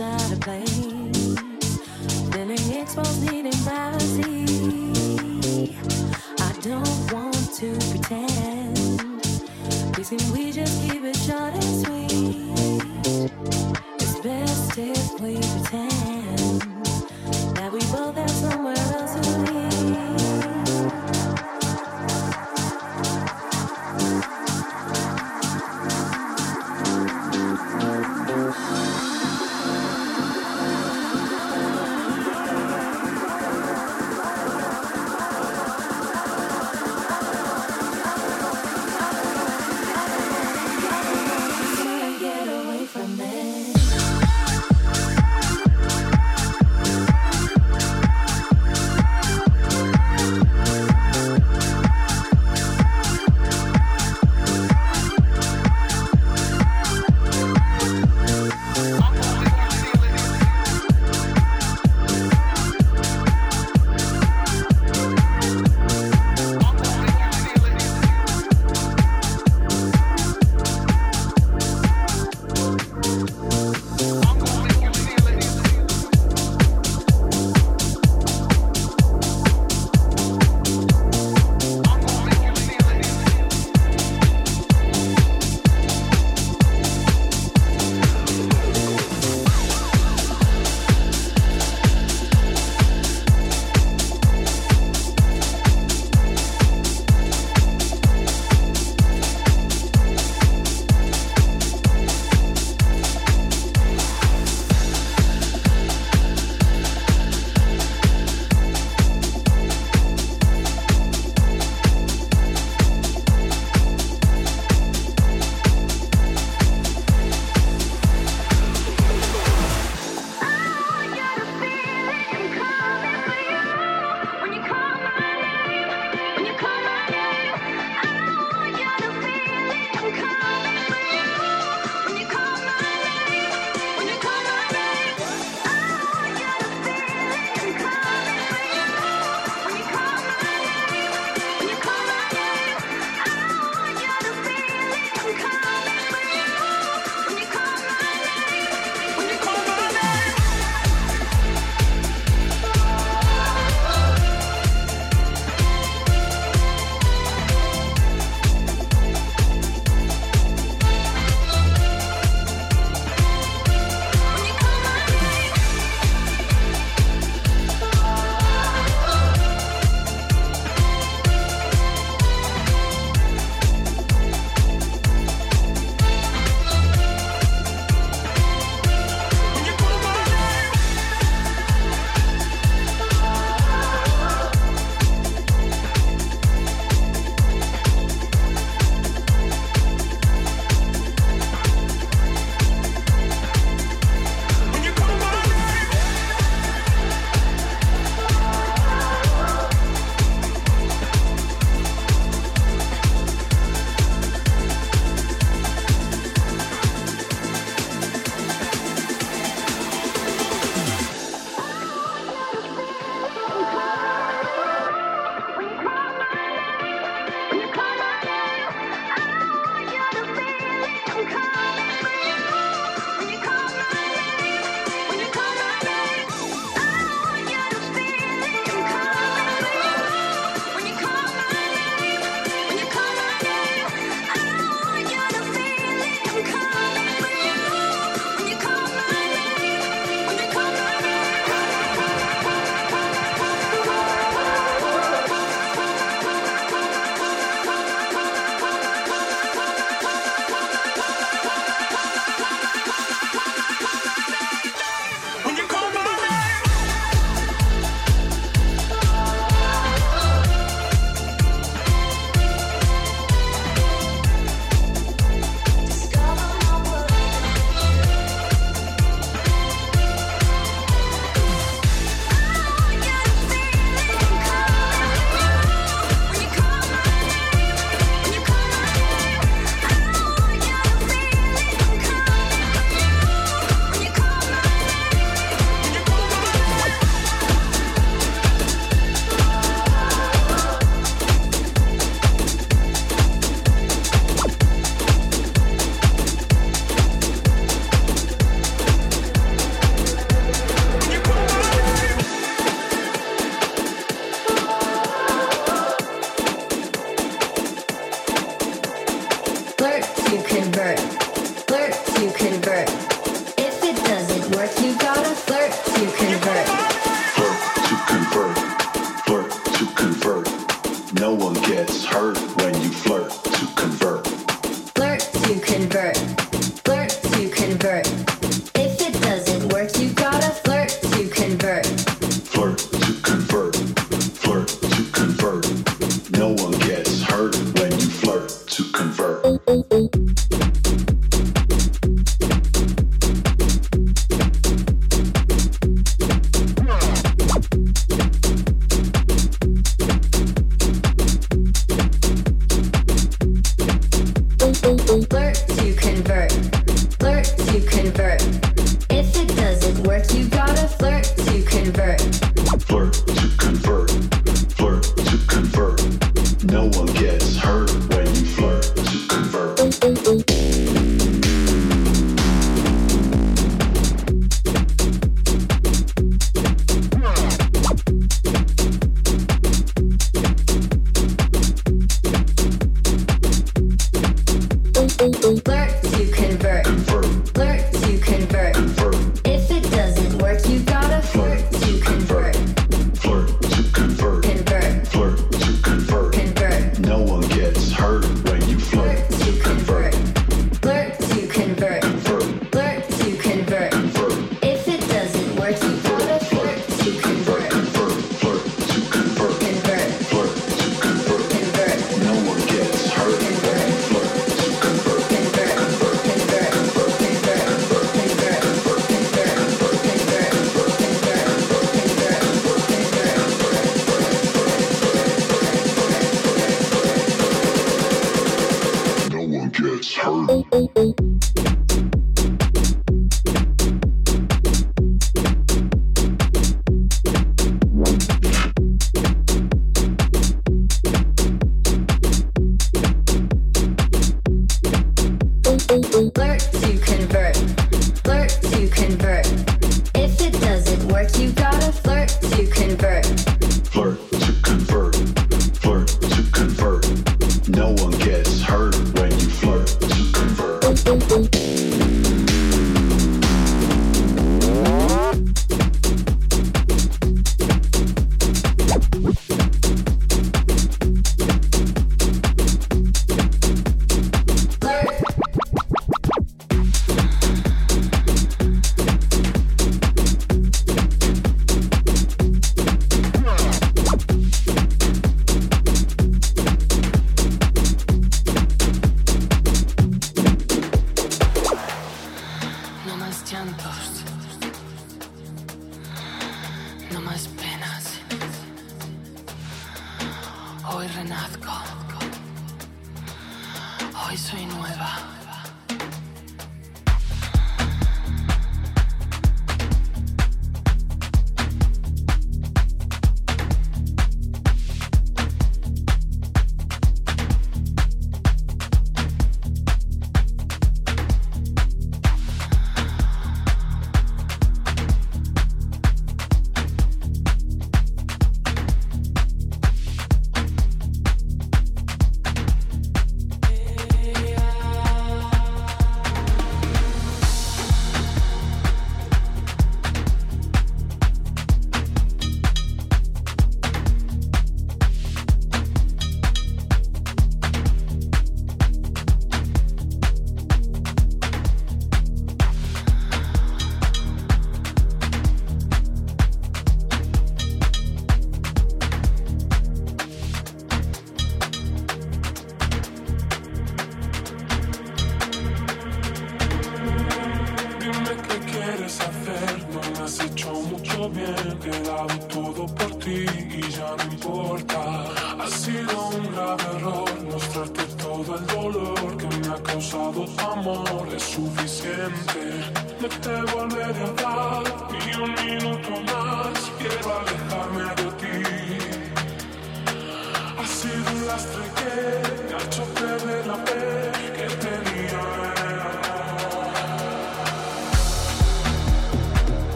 us of place. Feeling exposed, needing privacy. I don't want to pretend. Please, can we just Good.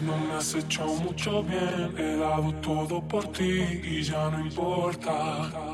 no me has hecho mucho bien, he dado todo por ti y ya no importa.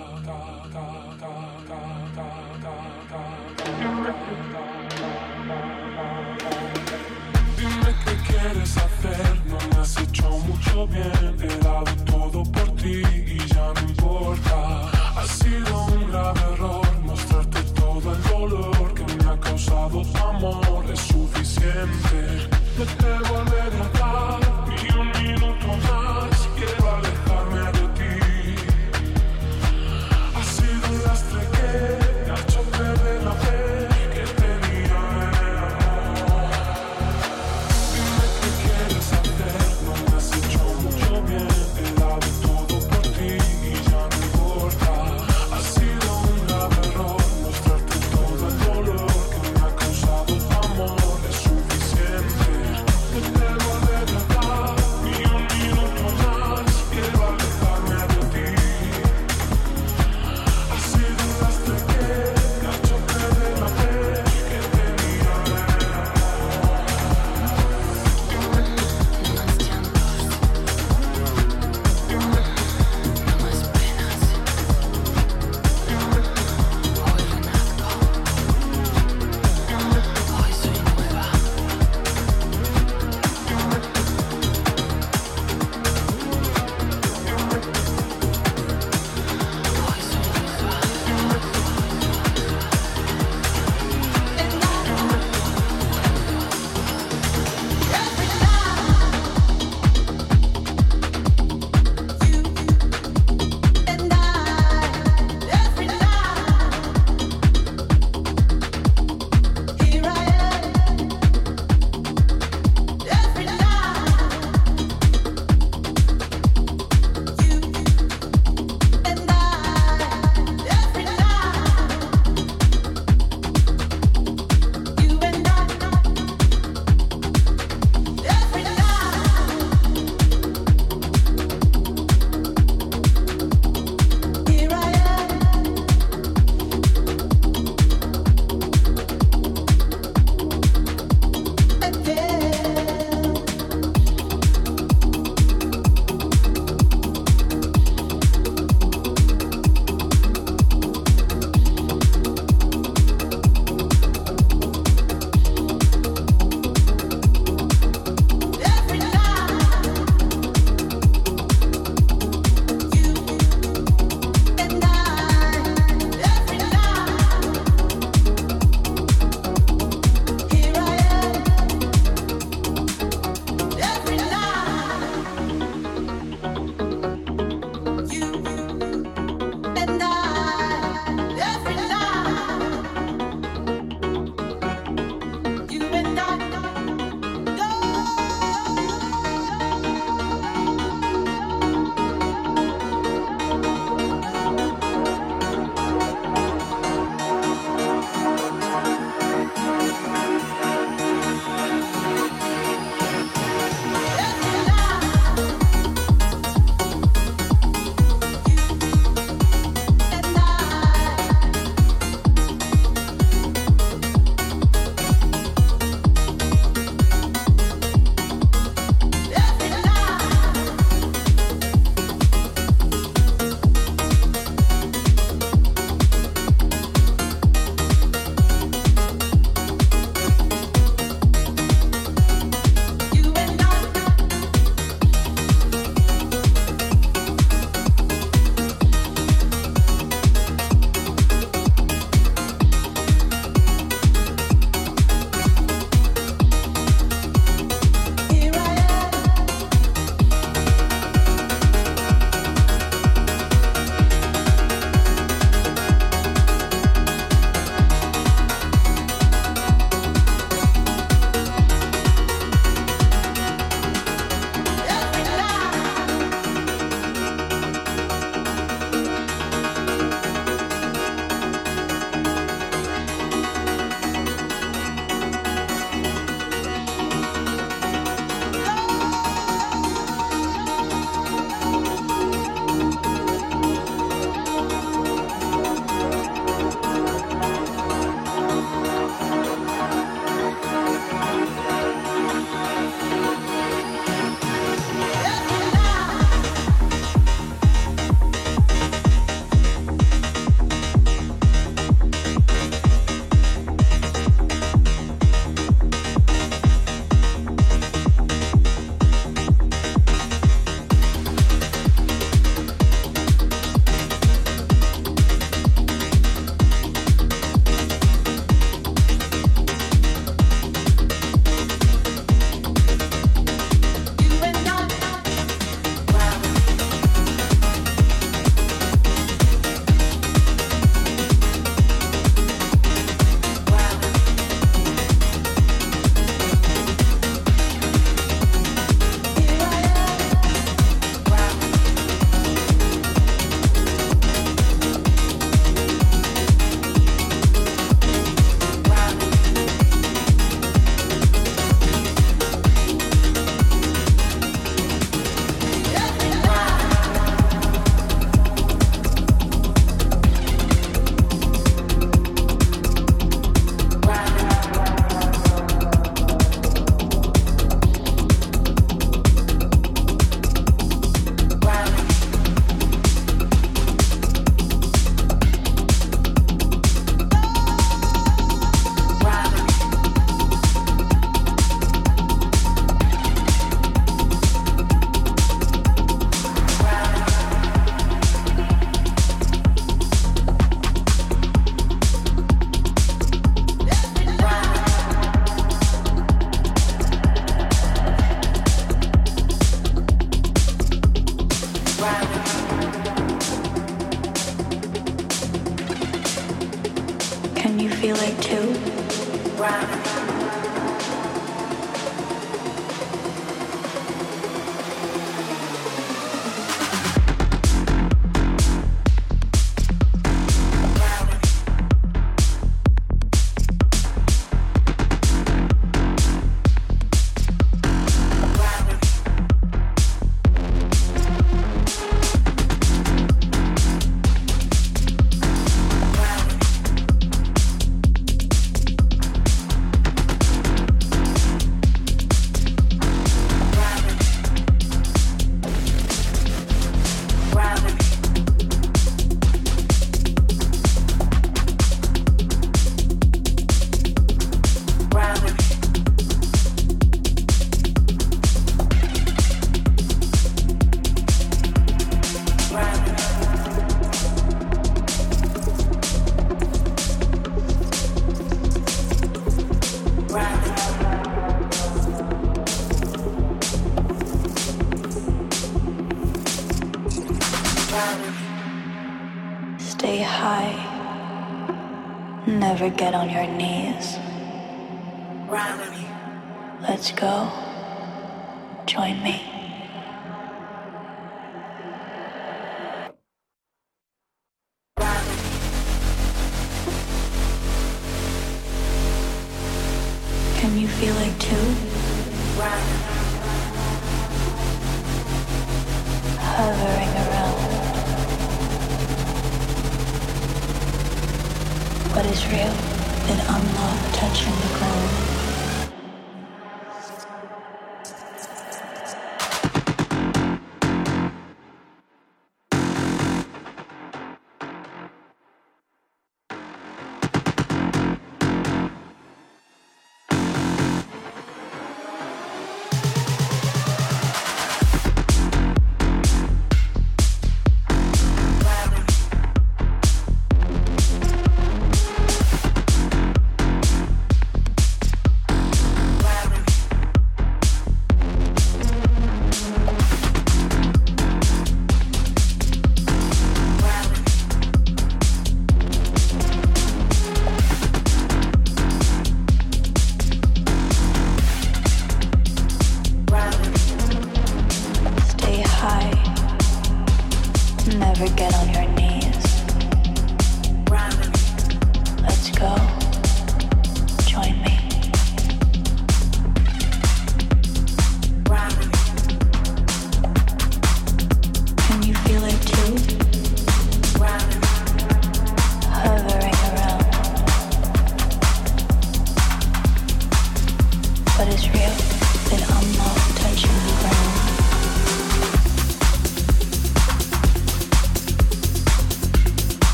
feel it too?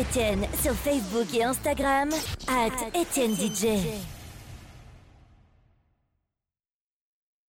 d'Étienne sur Facebook et Instagram, at Étienne DJ.